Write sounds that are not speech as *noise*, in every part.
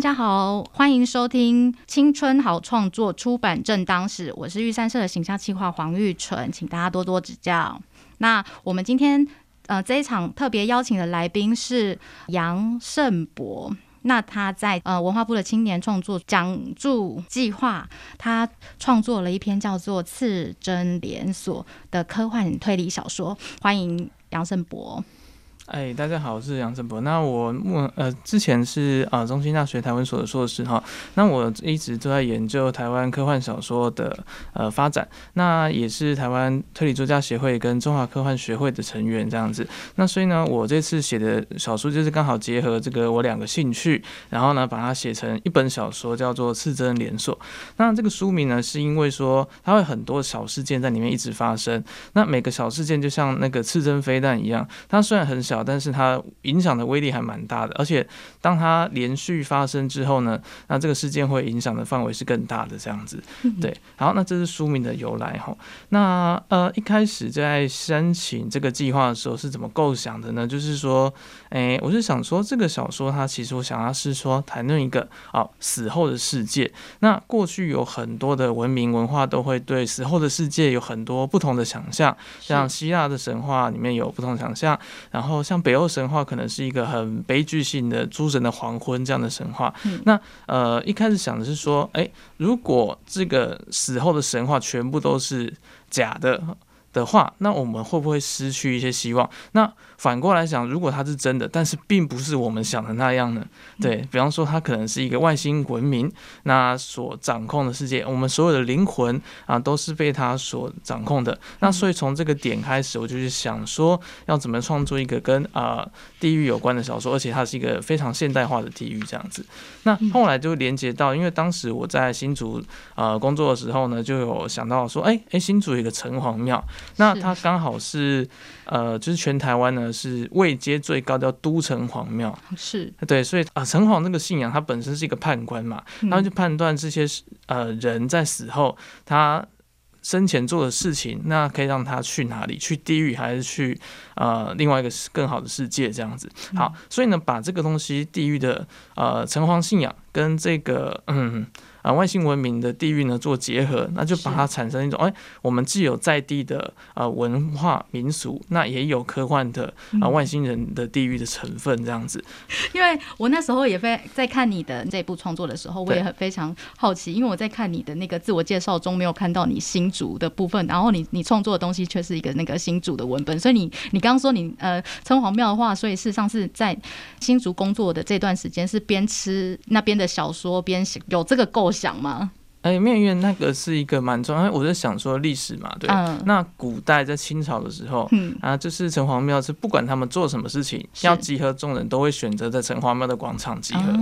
大家好，欢迎收听《青春好创作》出版正当时，我是玉山社的形象企划黄玉纯，请大家多多指教。那我们今天呃这一场特别邀请的来宾是杨胜博，那他在呃文化部的青年创作讲助计划，他创作了一篇叫做《次真连锁》的科幻推理小说，欢迎杨胜博。哎，大家好，我是杨振博。那我目呃之前是啊中心大学台湾所的硕士哈。那我一直都在研究台湾科幻小说的呃发展。那也是台湾推理作家协会跟中华科幻学会的成员这样子。那所以呢，我这次写的小说就是刚好结合这个我两个兴趣，然后呢把它写成一本小说，叫做《次真连锁》。那这个书名呢，是因为说它会很多小事件在里面一直发生。那每个小事件就像那个次真飞弹一样，它虽然很小。但是它影响的威力还蛮大的，而且当它连续发生之后呢，那这个事件会影响的范围是更大的这样子。对，好，那这是书名的由来哈。那呃一开始在申请这个计划的时候是怎么构想的呢？就是说，哎，我是想说这个小说它其实我想要是说谈论一个哦死后的世界。那过去有很多的文明文化都会对死后的世界有很多不同的想象，像希腊的神话里面有不同想象，然后。像北欧神话可能是一个很悲剧性的诸神的黄昏这样的神话。那呃一开始想的是说，哎，如果这个死后的神话全部都是假的的话，那我们会不会失去一些希望？那反过来想，如果它是真的，但是并不是我们想的那样呢？对比方说，它可能是一个外星文明，那所掌控的世界，我们所有的灵魂啊，都是被它所掌控的。那所以从这个点开始，我就是想说，要怎么创作一个跟啊地狱有关的小说，而且它是一个非常现代化的地狱这样子。那后来就连接到，因为当时我在新竹呃工作的时候呢，就有想到说，哎哎，新竹有一个城隍庙，那它刚好是呃，就是全台湾呢。是位阶最高的都城隍庙，是对，所以啊，城隍这个信仰，它本身是一个判官嘛，然后就判断这些呃人在死后，他生前做的事情，那可以让他去哪里？去地狱还是去呃另外一个更好的世界？这样子。好，所以呢，把这个东西地狱的呃城隍信仰跟这个嗯。啊，外星文明的地域呢做结合，那就把它产生一种哎，我们既有在地的呃文化民俗，那也有科幻的啊外星人的地域的成分这样子。因为我那时候也非在看你的这部创作的时候，我也很非常好奇，因为我在看你的那个自我介绍中没有看到你新竹的部分，然后你你创作的东西却是一个那个新竹的文本，所以你你刚刚说你呃城隍庙的话，所以事实上是在新竹工作的这段时间是边吃那边的小说边有这个构。想吗？哎，面院那个是一个蛮重要，我在想说历史嘛，对。那古代在清朝的时候，嗯啊，就是城隍庙是不管他们做什么事情，要集合众人都会选择在城隍庙的广场集合。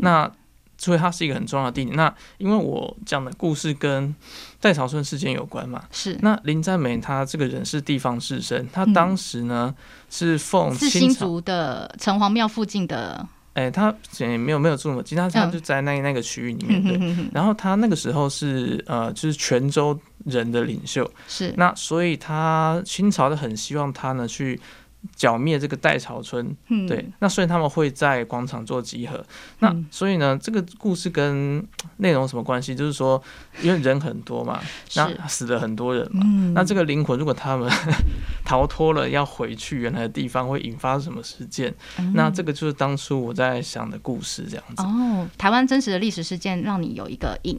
那所以它是一个很重要的地点。那因为我讲的故事跟戴朝春事件有关嘛，是。那林占美他这个人是地方士绅，他当时呢是奉是新竹的城隍庙附近的。哎，他也没有没有住那么近，他他就在那那个区域里面对。然后他那个时候是呃，就是泉州人的领袖，是那所以他清朝的很希望他呢去。剿灭这个代朝村，对，那所以他们会在广场做集合。那所以呢，这个故事跟内容什么关系？就是说，因为人很多嘛，那死了很多人嘛，那这个灵魂如果他们 *laughs* 逃脱了，要回去原来的地方，会引发什么事件？那这个就是当初我在想的故事，这样子。哦，台湾真实的历史事件，让你有一个引。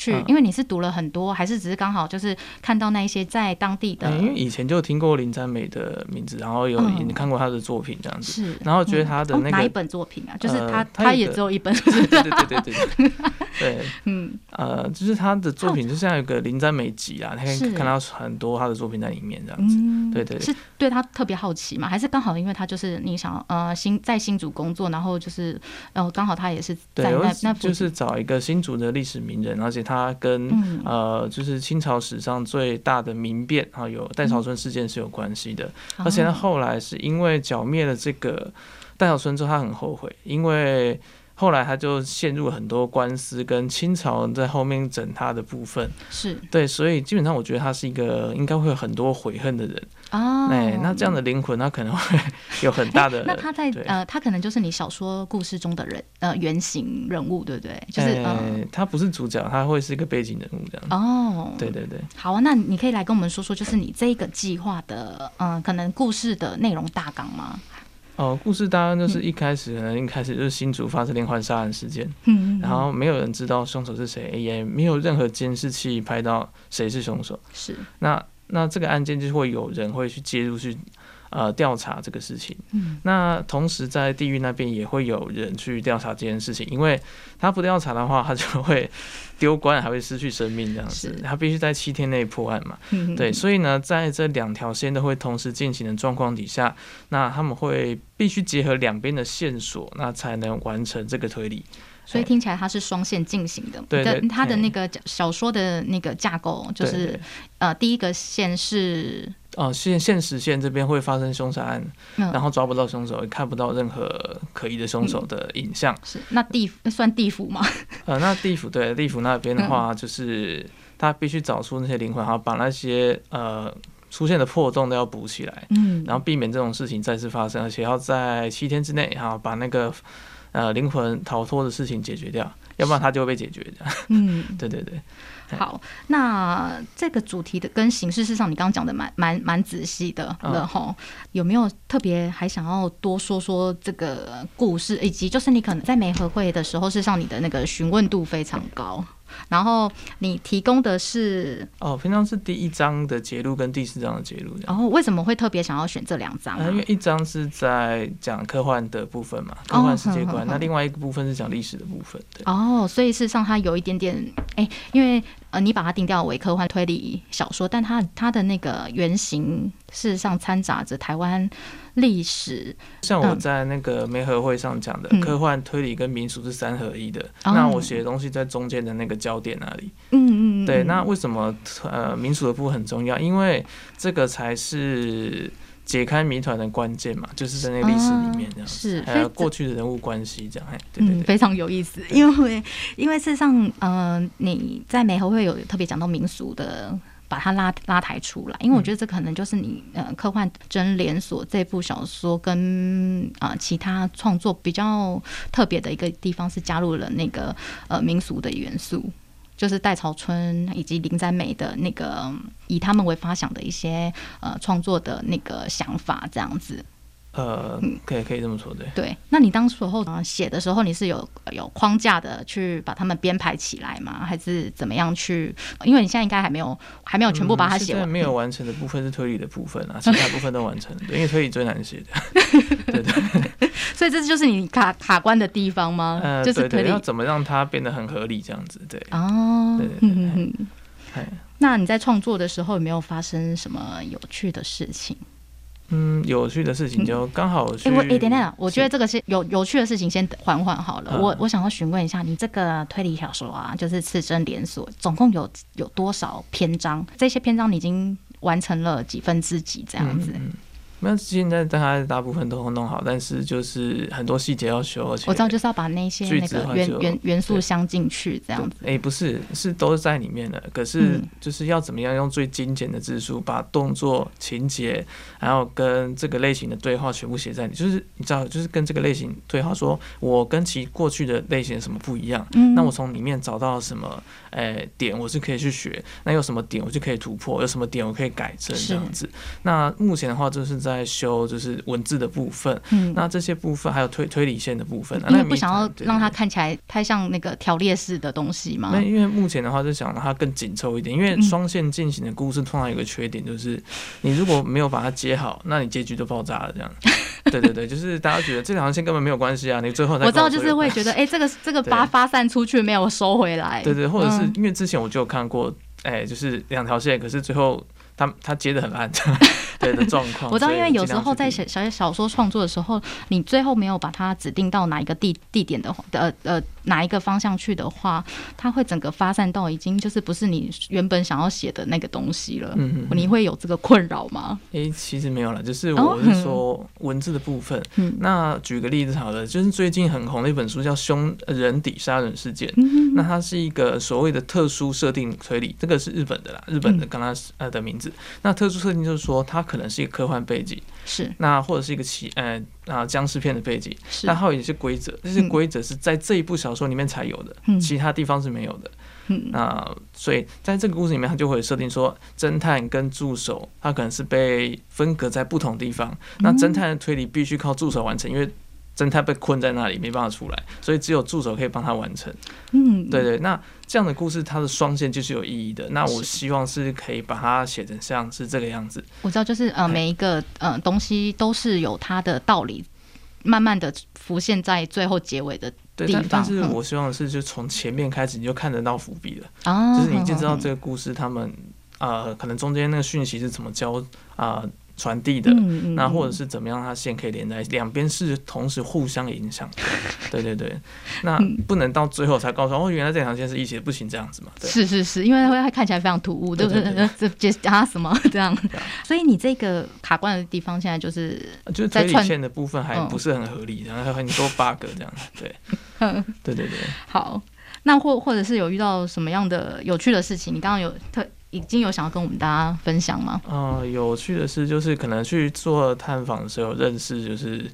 去，因为你是读了很多，还是只是刚好就是看到那一些在当地的？因为以前就听过林占美的名字，然后有你看过他的作品这样子，是，然后觉得他的那个哪一本作品啊？就是他他也只有一本，对对对对对。*laughs* 对，嗯，呃，就是他的作品就像有个林詹美集啊，他可以看到很多他的作品在里面这样子。嗯，对对对是对他特别好奇嘛？还是刚好因为他就是你想呃新在新竹工作，然后就是呃刚好他也是在那那就是找一个新竹的历史名人，而且他跟、嗯。呃，就是清朝史上最大的民变啊，有戴潮春事件是有关系的。而且他哦后来是因为剿灭了这个戴潮春之后，他很后悔，因为后来他就陷入很多官司，跟清朝在后面整他的部分。是对，所以基本上我觉得他是一个应该会有很多悔恨的人。啊，哎、那这样的灵魂，他可能会有很大的。那他在呃，他可能就是你小说故事中的人呃原型人物，对不对？就是哎呃他不是主角，他会是一个背景人物这样。哦，对对对。好啊，那你可以来跟我们说说，就是你这个计划的嗯、呃可能故事的内容大纲吗？哦，故事当然就是一开始可能一开始就是新竹发生连环杀人事件，嗯，然后没有人知道凶手是谁，也没有任何监视器拍到谁是凶手。是。那那这个案件就会有人会去介入去呃调查这个事情。嗯那同时在地狱那边也会有人去调查这件事情，因为他不调查的话，他就会丢官，还会失去生命这样子。他必须在七天内破案嘛。嗯对，所以呢，在这两条线都会同时进行的状况底下，那他们会必须结合两边的线索，那才能完成这个推理。所以听起来它是双线进行的。对它的那个小说的那个架构就是呃，第一个线是哦，现现实线这边会发生凶杀案，嗯，然后抓不到凶手，也看不到任何可疑的凶手的影像。是那地算地府吗？*laughs* 呃，那地府对地府那边的嗯话，就是他必须找出那些灵魂，然后把那些呃出现的破洞都要补起来，嗯，然后避免这种事情再次发生，而且要在七天之内哈把那个呃灵魂逃脱的事情解决掉，要不然他就会被解决的。嗯，*laughs* 对对对，好，那这个主题的跟形式，事实上你刚刚讲的蛮蛮蛮仔细的嗯。了哈。有没有特别还想要多说说这个故事，以及就是你可能在媒合会的时候，事实上你的那个询问度非常高，然后你提供的是，哦，平常是第一章的节录跟第四章的节录。然后为什么会特别想要选这两章啊呃，因为一章是在讲科幻的部分嘛，科幻世界观，哼哼哼那另外一个部分是讲历史的部分。对，哦，所以事实上它有一点点，哎、因为呃，你把它定调为科幻推理小说，但它它的那个原型事实上掺杂着台湾历史，像我嗯在那个媒合会上讲的，嗯科幻推理跟民俗是三合一的。哦那我写的东西在中间的那个焦点那里。嗯嗯嗯，对，嗯那为什么呃民俗的部分很重要？因为这个才是解开谜团的关键嘛，就是在那个历史里面这样子，是还有过去的人物关系这样。哎，对对嗯，对。非常有意思，因为因为事实上，呃，你在美合会有特别讲到民俗的。把它拉拉抬出来，因为我觉得这可能就是你呃科幻真连锁这部小说跟啊、呃其他创作比较特别的一个地方是加入了那个呃民俗的元素，就是戴潮春以及林在美的那个嗯以他们为发想的一些呃创作的那个想法这样子。呃，嗯可以可以这么说，对。对，那你当时候呃写的时候，你是有有框架的去把它们编排起来吗？还是怎么样去？因为你现在应该还没有还没有全部把它写完，嗯现在没有完成的部分是推理的部分啊，其他部分都完成了，对，*laughs* 因为推理最难写的。对 *laughs* 对，*laughs* 所以这就是你卡卡关的地方吗？呃，就是推理要怎么让它变得很合理这样子，对。哦对那你在创作的时候有没有发生什么有趣的事情？嗯，有趣的事情就刚好去。哎、我哎、等等，我觉得这个是有有趣的事情，先缓缓好了。嗯我我想要询问一下，你这个推理小说啊，就是刺针连锁，总共有有多少篇章？这些篇章你已经完成了几分之几这样子？那现在大概大部分都弄好，但是就是很多细节要修，而且我知道，就是要把那些那个元元元素镶进去，这样子。哎、不是，是都是在里面的。可是嗯就是要怎么样用最精简的字数，把动作、情节，还有跟这个类型的对话全部写在里。就是你知道，就是跟这个类型对话说，我跟其过去的类型有什么不一样？嗯那我从里面找到什么诶、点，我是可以去学。那有什么点我就可以突破，有什么点我可以改正这样子。那目前的话，就是在修就是文字的部分。嗯，那这些部分还有推推理线的部分，因为不想要让它看起来太像那个条列式的东西嘛。那因为目前的话，是想让它更紧凑一点。因为嗯双线进行的故事，通常有个缺点，就是你如果没有把它接好，那你结局就爆炸了。这样，*laughs* 对对对，就是大家觉得这两条线根本没有关系啊，你最后才我知道，就是会觉得，哎、这个这个对发发散出去没有收回来。对对，或者是嗯。因为之前我就有看过，哎、就是两条线，可是最后他他接的很烂，对的状况。*laughs* 我知道，因为有时候在写小小说创作的时候，你最后没有把它指定到哪一个地地点的话，呃呃哪一个方向去的话，它会整个发散到已经就是不是你原本想要写的那个东西了。嗯你会有这个困扰吗？诶、其实没有了，就是哦我是说文字的部分。嗯那举个例子好了，就是最近很红的一本书叫《凶人底杀人事件》，嗯那它是一个所谓的特殊设定推理，这个是日本的啦，日本的嗯刚刚呃的名字。那特殊设定就是说，它可能是一个科幻背景，是。那或者是一个奇呃啊僵尸片的背景，是。那，还有一些规则，这些规则是在这一部小说里面才有的，嗯。其他地方是没有的。嗯。那所以在这个故事里面，他就会设定说，侦探跟助手他可能是被分隔在不同地方。那侦探的推理必须靠助手完成，因为侦探被困在那里没办法出来，所以只有助手可以帮他完成。嗯，对对，那这样的故事它的双线就是有意义的。那我希望是可以把它写成像是这个样子。我知道，就是呃，哎每一个呃东西都是有它的道理，慢慢的浮现在最后结尾的对，地但但是我希望的是，就从前面开始你就看得到伏笔了。啊，就是你就知道嗯这个故事，他们呃，可能中间那个讯息是怎么交啊传递的，嗯嗯那或者嗯是怎么样，它线可以连在两边是同时互相影响 *laughs* 的。对对对，那嗯不能到最后才告诉哦，原来这条线是一起的，不行这样子嘛。对，是是是，因为会看起来非常突兀，对不对？这这啊什么这样？所以你这个卡关的地方现在就是，就是推理线的部分还嗯不是很合理，然后还有很多 bug 这样。对嗯，对对对，*laughs* 好，那或或者是有遇到什么样的有趣的事情？你刚刚有特已经有想要跟我们大家分享吗？呃，有趣的是，就是可能去做探访的时候认识，就是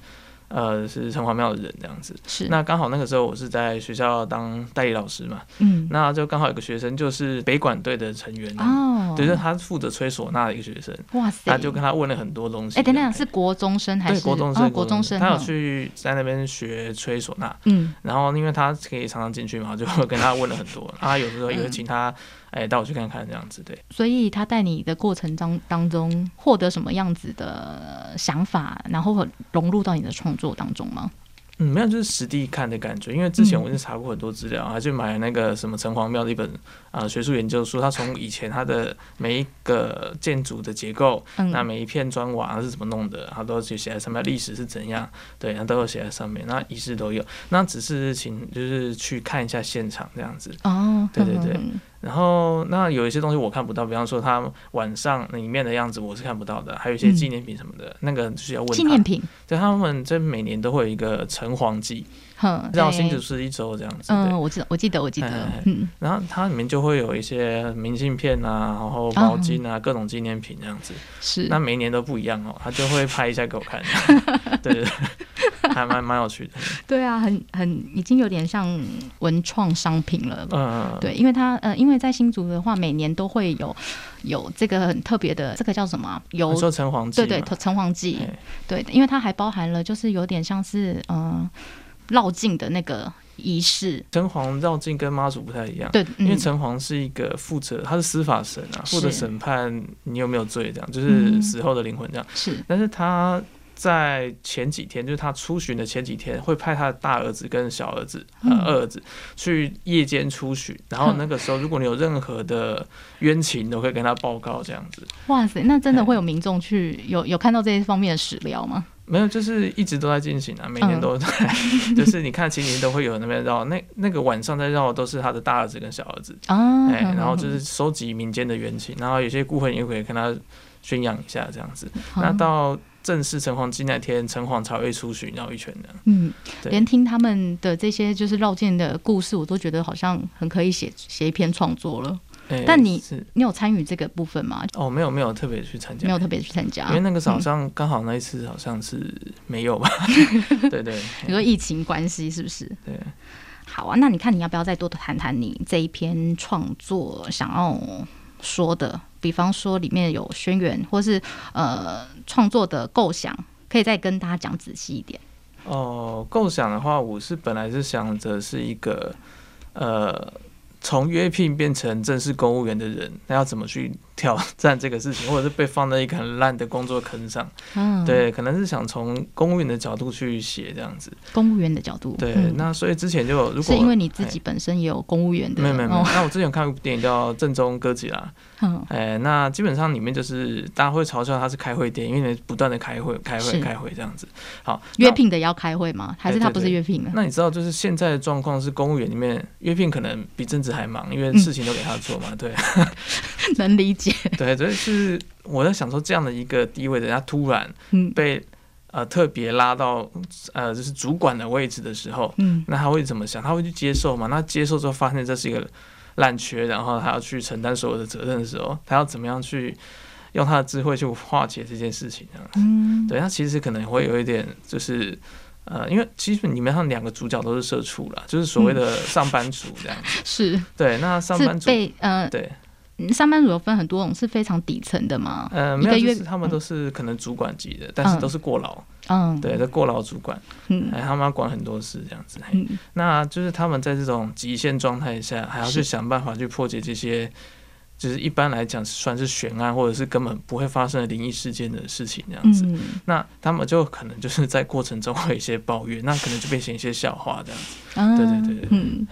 呃是城隍庙的人这样子。是，那刚好那个时候我是在学校当代理老师嘛，嗯，那就刚好有个学生就是北管队的成员，哦，对，就是他负责吹唢呐的一个学生，哇塞，他就跟他问了很多东西。哎，等等，是国中生还是？对国中生，哦、国中生？他有嗯去在那边学吹唢呐，嗯。然后因为他可以常常进去嘛，就跟他问了很多，*laughs* 他有时候也会请他哎带我去看看这样子，对。所以他带你的过程当当中获得什么样子的想法，然后融入到你的创作当中吗？嗯，没有，就是实地看的感觉。因为之前嗯我是查过很多资料，还去买了那个什么城隍庙的一本啊、呃学术研究书，它从以前它的每一个建筑的结构，嗯，那每一片砖瓦是怎么弄的，它都有写在上面，历史是怎样，对，它都有写在上面，那仪式都有。那只是请就是去看一下现场这样子。哦，对对对嗯然后那有一些东西我看不到，比方说他晚上里面的样子我是看不到的，还有一些纪念品什么的，那个就是要问他。纪念品，对，他们这每年都会有一个城隍祭，哼，绕新竹市一周这样子。对嗯，我记得，我记得，我记得嗯，然后它里面就会有一些明信片啊，然后毛巾啊，各种纪念品这样子。是那每年都不一样哦，他就会拍一下给我看，对 *laughs* 对对，还蛮蛮有趣的。*laughs* 对啊，很很已经有点像文创商品了。嗯，对，因为它呃，因为在新竹的话，每年都会有有这个很特别的，这个叫什么啊？有你说城隍祭对对嘛，城隍祭，哎对，因为它还包含了就是有点像是嗯绕境的那个仪式，城隍绕境跟妈祖不太一样，对，因为嗯城隍是一个负责，他是司法神啊，负责审判你有没有罪这样，就是嗯死后的灵魂这样。是但是他在前几天，就是他出巡的前几天，会派他的大儿子跟小儿子，呃，嗯二儿子去夜间出巡，然后那个时候，如果你有任何的冤情，都可以跟他报告这样子。哇塞，那真的哎会有民众去有有看到这些方面的史料吗？没有，就是一直都在进行啊，每年都在，*laughs* 就是你看，其实都会有那边绕，那那个晚上在绕都是他的大儿子跟小儿子，啊，哎、然后就是收集民间的冤情，然后有些孤魂也可以跟他宣扬一下这样子。那嗯到正式城隍祭那天，城隍才会出巡绕一圈的。嗯，连听他们的这些就是绕境的故事，我都觉得好像很可以写写一篇创作了。哎但你你有参与这个部分吗？哦，没有没有特别去参加，没有特别去参加，因为那个早嗯上刚好那一次好像是没有吧？*laughs* 对对你说疫情关系是不是？对。好啊，那你看你要不要再多谈谈你这一篇创作想要说的？比方说里面有宣言，或是呃创作的构想，可以再跟大家讲仔细一点。哦，构想的话，我是本来是想着是一个呃。从约聘变成正式公务员的人，那要怎么去挑战这个事情，*laughs* 或者是被放在一个很烂的工作坑上？嗯，对，可能是想从公务员的角度去写这样子。公务员的角度，对，那所以之前就如果是因为你自己本身也有公务员的，没有没有。那我之前看过部电影叫《正宗歌吉拉》。嗯，哎，那基本上里面就是大家会嘲笑他是开会店，因为不断的开会、开会、开会这样子。好，约聘的要开会吗？还是他不是约聘的？那你知道，就是现在的状况是公务员里面约聘可能比正职还忙，因为事情都给他做嘛。对，*laughs* *laughs* 能理解。*laughs* 对，所以是我在想说，这样的一个地位，人家突然被呃特别拉到呃就是主管的位置的时候，嗯，那他会怎么想？他会去接受吗？那接受之后，发现这是一个。烂缺，然后他要去承担所有的责任的时候，他要怎么样去用他的智慧去化解这件事情这样？嗯，对他其实可能会有一点，就是呃，因为其实你们上两个主角都是社畜啦，就是所谓的上班族这样子。*laughs* 是，对，那上班族被呃对。上班族有分很多种，是非常底层的吗？呃，没有，他们都是可能主管级的，但是都是过劳。嗯，对，这过劳主管，嗯，他们要管很多事这样子。嗯，那就是他们在这种极限状态下，还要去想办法去破解这些。就是一般来讲算是悬案，或者是根本不会发生的灵异事件的事情这样子。那他们就可能就是在过程中会有一些抱怨，那可能就变成一些笑话这样子。对对对对，嗯。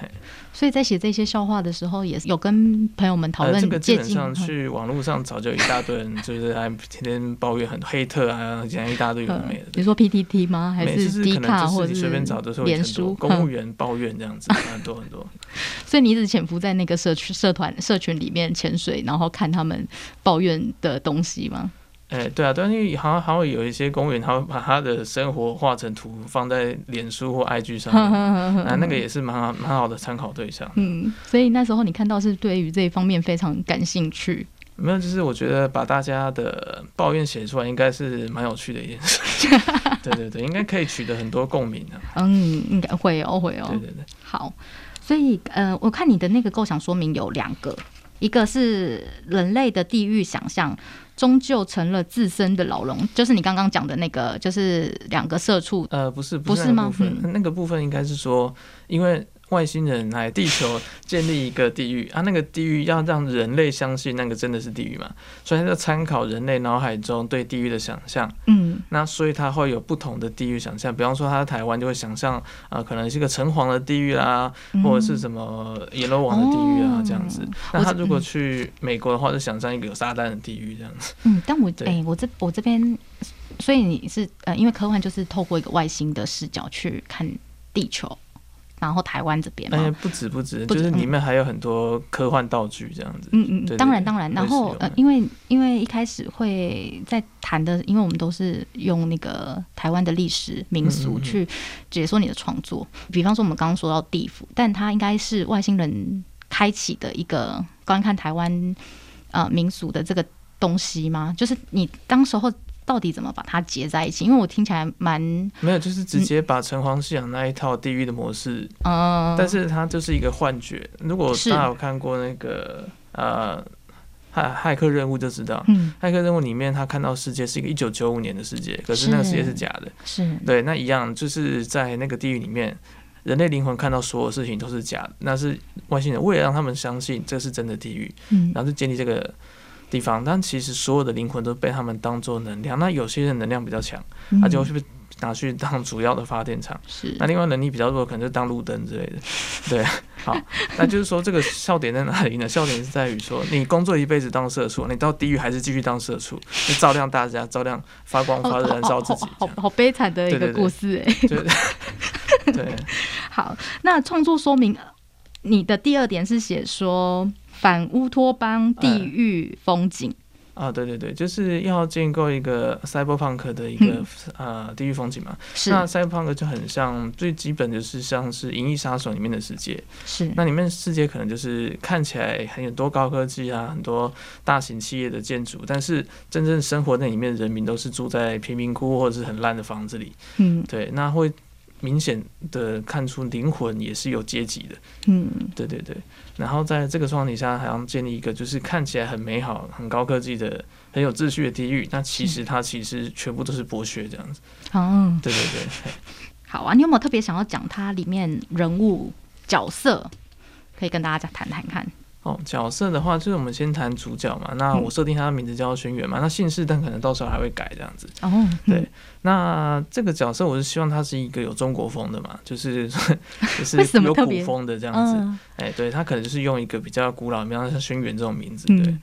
所以在写这些笑话的时候，也有跟朋友们讨论。这个基本上去网络上早就有一大堆人，*laughs* 就是还天天抱怨很黑特啊，讲一大堆有没的。比如说 PTT 吗？还是 D 卡或者随便找都是脸书公务员抱怨这样子，很多很多。*laughs* 所以你一直潜伏在那个社区、社团、社群里面潜水，然后看他们抱怨的东西吗？哎，对啊，但是好像还会有一些公务员，他会把他的生活画成图，放在脸书或 IG 上面，*laughs* 啊，那个也是蛮好蛮好的参考对象。嗯，所以那时候你看到是对于这一方面非常感兴趣。没有，就是我觉得把大家的抱怨写出来，应该是蛮有趣的一件事。*laughs* 对对对，应该可以取得很多共鸣的。嗯，应该会哦，会哦。对对对。好，所以呃，我看你的那个构想说明有两个，一个是人类的地域想象。终究成了自身的牢笼，就是你刚刚讲的那个，就是两个社畜。呃，不是，不是吗？嗯那个部分应该是说，因为。外星人来地球建立一个地狱啊，那个地狱要让人类相信那个真的是地狱嘛？所以他就参考人类脑海中对地狱的想象。嗯，那所以他会有不同的地狱想象。比方说，他在台湾就会想象啊，可能是一个城隍的地狱啦，或者是什么阎罗王的地狱啊这样子。那他如果去美国的话，就想象一个有撒旦的地狱这样子。嗯，但我哎，我这我这边，所以你是呃，因为科幻就是透过一个外星的视角去看地球。然后台湾这边，哎，不止不止，就是里面还有很多科幻道具这样子。嗯嗯，当然当然。然后呃，因为因为一开始会在谈的，因为我们都是用那个台湾的历史民俗去解说你的创作。比方说我们刚刚说到地府，但它应该是外星人开启的一个观看台湾呃民俗的这个东西吗？就是你当时候。到底怎么把它结在一起？因为我听起来蛮没有，就是直接把城隍信仰那一套地狱的模式，嗯，但是它就是一个幻觉。如果大家有看过那个呃骇骇客任务，就知道，嗯，骇客任务里面他看到世界是一个一九九五年的世界，可是那个世界是假的，是对，那一样就是在那个地狱里面，人类灵魂看到所有事情都是假的，那是外星人为了让他们相信这是真的地狱，嗯，然后就建立这个。地方，但其实所有的灵魂都被他们当做能量。那有些人能量比较强，他就会拿去当主要的发电厂。是，那另外能力比较弱，可能就当路灯之类的。*laughs* 对，好，那就是说这个笑点在哪里呢？笑点是在于说，你工作一辈子当社畜，你到地狱还是继续当社畜，你照亮大家，照亮发光发热，燃烧自己，好好悲惨的一个故事哎。*laughs* 对，好，那创作说明，你的第二点是写说。反乌托邦地狱风景啊，对对对，就是要建构一个 cyberpunk 的一个呃地狱风景嘛。是，那 cyberpunk 就很像最基本就是像是《银翼杀手》里面的世界。是，那里面世界可能就是看起来很多高科技啊，很多大型企业的建筑，但是真正生活那里面的人民都是住在贫民窟或者是很烂的房子里。嗯，对，那会。明显的看出灵魂也是有阶级的。嗯，对对对。然后在这个状况底下，还要建立一个就是看起来很美好、很高科技的、很有秩序的地狱，那其实它其实全部都是剥削这样子。嗯，对对对。好啊，你有没有特别想要讲它里面人物角色？可以跟大家谈谈看。哦，角色的话，就是我们先谈主角嘛。那我设定他的名字叫轩辕嘛，那姓氏但可能到时候还会改这样子。哦，对，那这个角色我是希望他是一个有中国风的嘛，就是 *laughs* 就是有古风的这样子。嗯，哎、对他可能就是用一个比较古老，比方像轩辕这种名字。嗯对，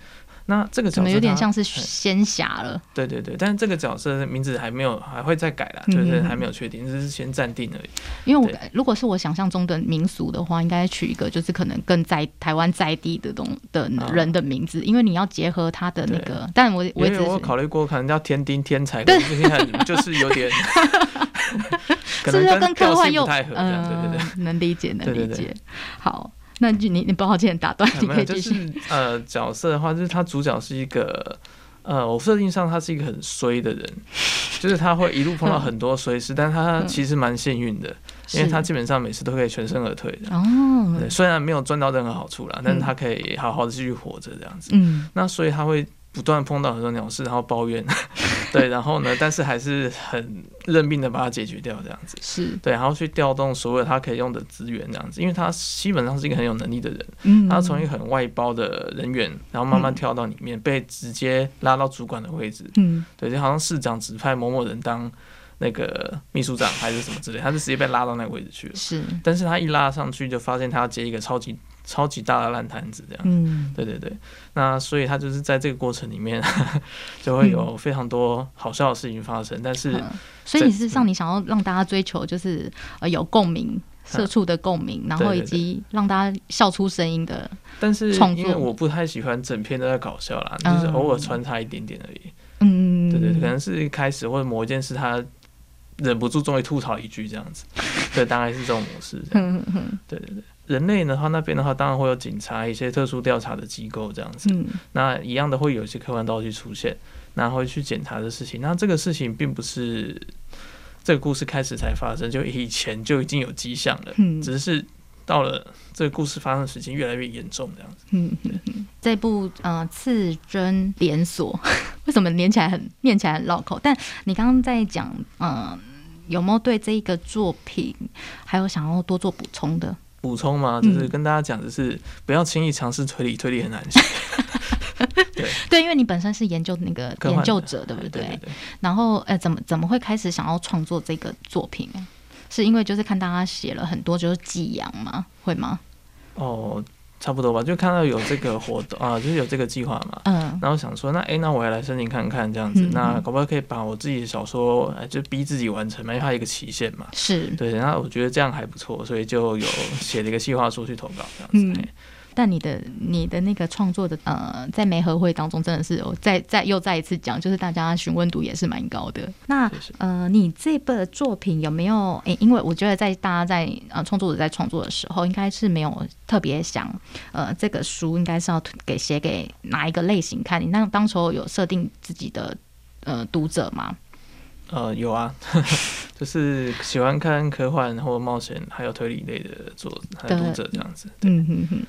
那这个角色怎么有点像是哎仙侠了？对对对，但是这个角色的名字还没有，还会再改啦，嗯就是还没有确定，只是先暂定而已。因为我对如果是我想象中的民俗的话，应该取一个就是可能更在台湾在地的东的啊人的名字，因为你要结合他的那个。但我我因为我考虑过，可能叫天丁天才，*laughs* 就是有点，*laughs* 可能是不是跟科幻又性不太合，这样对对对。嗯，能理解能理解。好，那就你你抱歉打断，你可以继续。是呃，角色的话，就是他主角是一个呃，我设定上他是一个很衰的人，就是他会一路碰到很多衰事，但他其实蛮幸运的，因为他基本上每次都可以全身而退的。哦，对，虽然没有赚到任何好处啦，但是他可以好好的继续活着这样子。嗯那所以他会不断碰到很多鸟事，然后抱怨，对，然后呢，但是还是很认命的把它解决掉这样子。是对，然后去调动所有他可以用的资源这样子，因为他基本上是一个很有能力的人。嗯他从一个很外包的人员，然后慢慢跳到里面，被直接拉到主管的位置。嗯对，就好像市长指派某某人当那个秘书长还是什么之类，他是直接被拉到那个位置去了。是但是他一拉上去，就发现他要接一个超级超级大的烂摊子，这样。嗯对对对，那所以他就是在这个过程里面，*laughs* 就会有非常多好笑的事情发生。但是，嗯所以你是让你想要让大家追求就是呃有共鸣。社畜的共鸣，然后以及让大家笑出声音的，但是因为我不太喜欢整篇都在搞笑啦，嗯就是偶尔穿插一点点而已。嗯，对对，可能是一开始或者某一件事他忍不住终于吐槽一句这样子，对，大概是这种模式。嗯嗯对对对，人类的话那边的话，当然会有警察一些特殊调查的机构这样子。嗯那一样的会有一些客观道具出现，然后去检查的事情。那这个事情并不是这个故事开始才发生，就以前就已经有迹象了，嗯只是到了这个故事发生的时间越来越严重这样子。嗯嗯嗯，这部呃刺针连锁 *laughs* 为什么连起来很念起来很绕口？但你刚刚在讲，嗯、有没有对这一个作品还有想要多做补充的？补充嘛，嗯就是跟大家讲的是，不要轻易尝试推理，推理很难写。*laughs* 对，因为你本身是研究那个研究者，对不对对对。然后，呃，怎么怎么会开始想要创作这个作品啊？是因为就是看大家写了很多就是寄养吗？会吗？哦，差不多吧，就看到有这个活动 *laughs* 啊，就是有这个计划嘛。嗯然后想说，那诶，那我也来申请看看这样子，嗯那嗯搞不好可以把我自己的小说，哎，就逼自己完成嘛，因为它有一个期限嘛。是，对，然后我觉得这样还不错，所以就有写了一个计划书去投稿这样子。但你的你的那个创作的呃，在媒合会当中，真的是有再再又再一次讲，就是大家询问度也是蛮高的。那呃，你这部作品有没有？诶、因为我觉得在大家在呃创作者在创作的时候，应该是没有特别想呃这个书应该是要给写给哪一个类型看。你那当时候有设定自己的呃读者吗？呃，有啊，*laughs* 就是喜欢看科幻或冒险还有推理类的作还有读者这样子。嗯哼哼，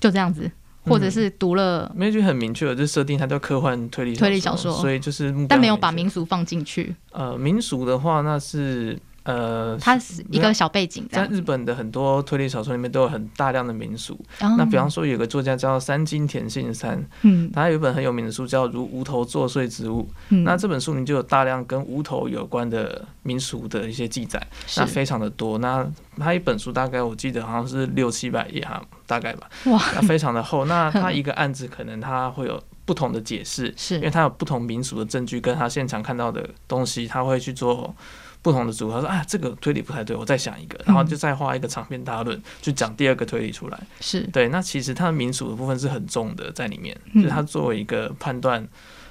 就这样子，或者嗯。是读了、没有就很明确的，就设定它叫科幻推理推理小说所以就是但没有把民俗放进去，呃民俗的话，那是呃它是一个小背景在。日本的很多推理小说里面都有很大量的民俗。哦那比方说，有个作家叫三金田信三，嗯他有一本很有名的书叫《如无头作祟之物》。嗯那这本书里就有大量跟无头有关的民俗的一些记载，是那非常的多。那他一本书大概我记得好像是六七百页哈，大概吧，哇，那非常的厚。*laughs* 那他一个案子可能他会有不同的解释，是因为他有不同民俗的证据，跟他现场看到的东西，他会去做不同的组合。他说啊，这个推理不太对，我再想一个，然后就再画一个长篇大论，就讲第二个推理出来。是对，那其实它的民俗的部分是很重的在里面，嗯就是它作为一个判断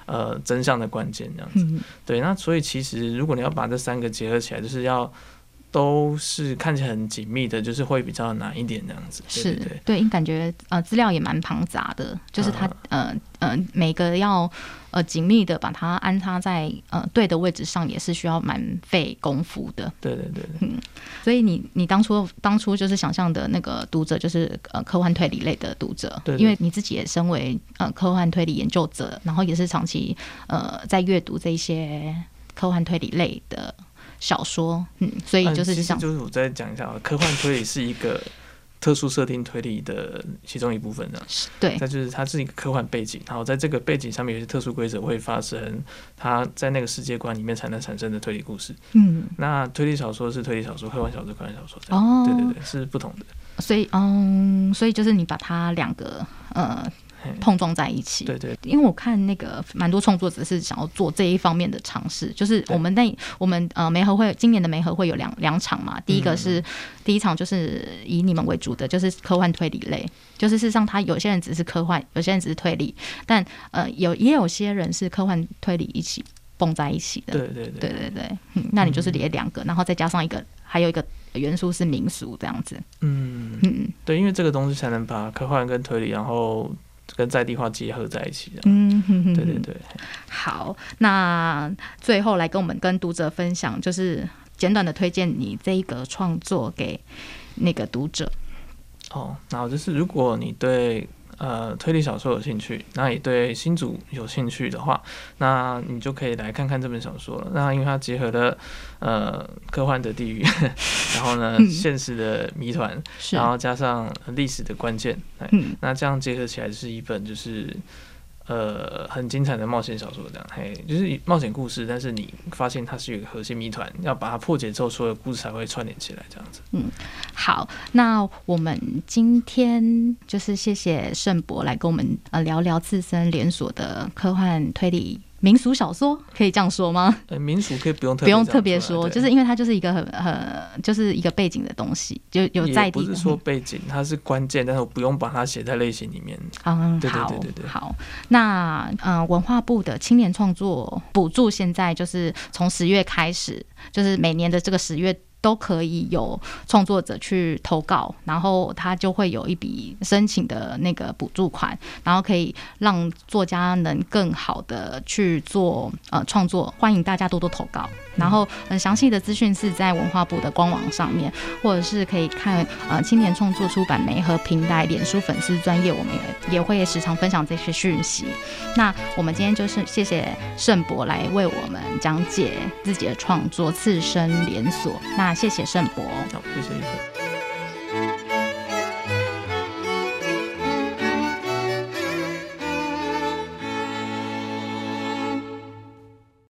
呃真相的关键这样子。嗯对，那所以其实如果你要把这三个结合起来，就是要都是看起来很紧密的，就是会比较难一点这样子。是对对感觉呃资料也蛮庞杂的，就是它呃呃每个要呃紧密的把它安插在呃对的位置上，也是需要蛮费功夫的。对对对嗯，所以你你当初当初就是想象的那个读者就是呃科幻推理类的读者，对对。因为你自己也身为呃科幻推理研究者，然后也是长期呃在阅读这些科幻推理类的小说，嗯，所以就是想、就是我再讲一下，科幻推理是一个特殊设定推理的其中一部分这样。对那就是它是一个科幻背景，然后在这个背景上面有些特殊规则会发生，它在那个世界观里面才能产生的推理故事。嗯那推理小说是推理小说，科幻小说科幻小说。哦，对对对，是不同的。所以嗯，所以就是你把它两个呃嘿碰撞在一起，对对。因为我看那个蛮多创作者是想要做这一方面的尝试，就是我们那我们呃梅合会今年的梅合会有两两场嘛，第一个嗯。是、第一场就是以你们为主的，就是科幻推理类，就是事实上他有些人只是科幻，有些人只是推理，但呃有也有些人是科幻推理一起蹦在一起的，对对对。对对对，嗯，那你就是连两个，然后再加上一个还有一个元素是民俗这样子，嗯，嗯。对，因为这个东西才能把科幻跟推理，然后跟在地化结合在一起这样。嗯哼哼哼对对对，好，那最后来跟我们跟读者分享，就是简短的推荐你这一个创作给那个读者。哦，然后就是如果你对呃推理小说有兴趣，那也对新竹有兴趣的话，那你就可以来看看这本小说了。那因为它结合了呃科幻的地狱，*laughs* 然后呢嗯现实的谜团，然后加上历史的关键，那这样结合起来是一本就是。呃，很精彩的冒险小说，这样，嘿，就是冒险故事，但是你发现它是有一个核心谜团，要把它破解之后，所有故事才会串联起来，这样子。嗯好，那我们今天就是谢谢盛博来跟我们呃聊聊自身连锁的科幻推理民俗小说，可以这样说吗？呃，民俗可以不用特不用特别说，就是因为它就是一个很很就是一个背景的东西，就有在地说背景，它是关键，但是我不用把它写在类型里面。嗯，对对好对对对好。那呃，文化部的青年创作补助现在就是从十月开始，就是每年的这个十月。都可以有创作者去投稿，然后他就会有一笔申请的那个补助款，然后可以让作家能更好的去做呃创作。欢迎大家多多投稿，然后很详细的资讯是在文化部的官网上面，或者是可以看呃青年创作出版媒和平台脸书粉丝专业，我们也也会时常分享这些讯息。那我们今天就是谢谢盛博来为我们讲解自己的创作《次生连锁》。那谢谢盛博。好，谢谢医生。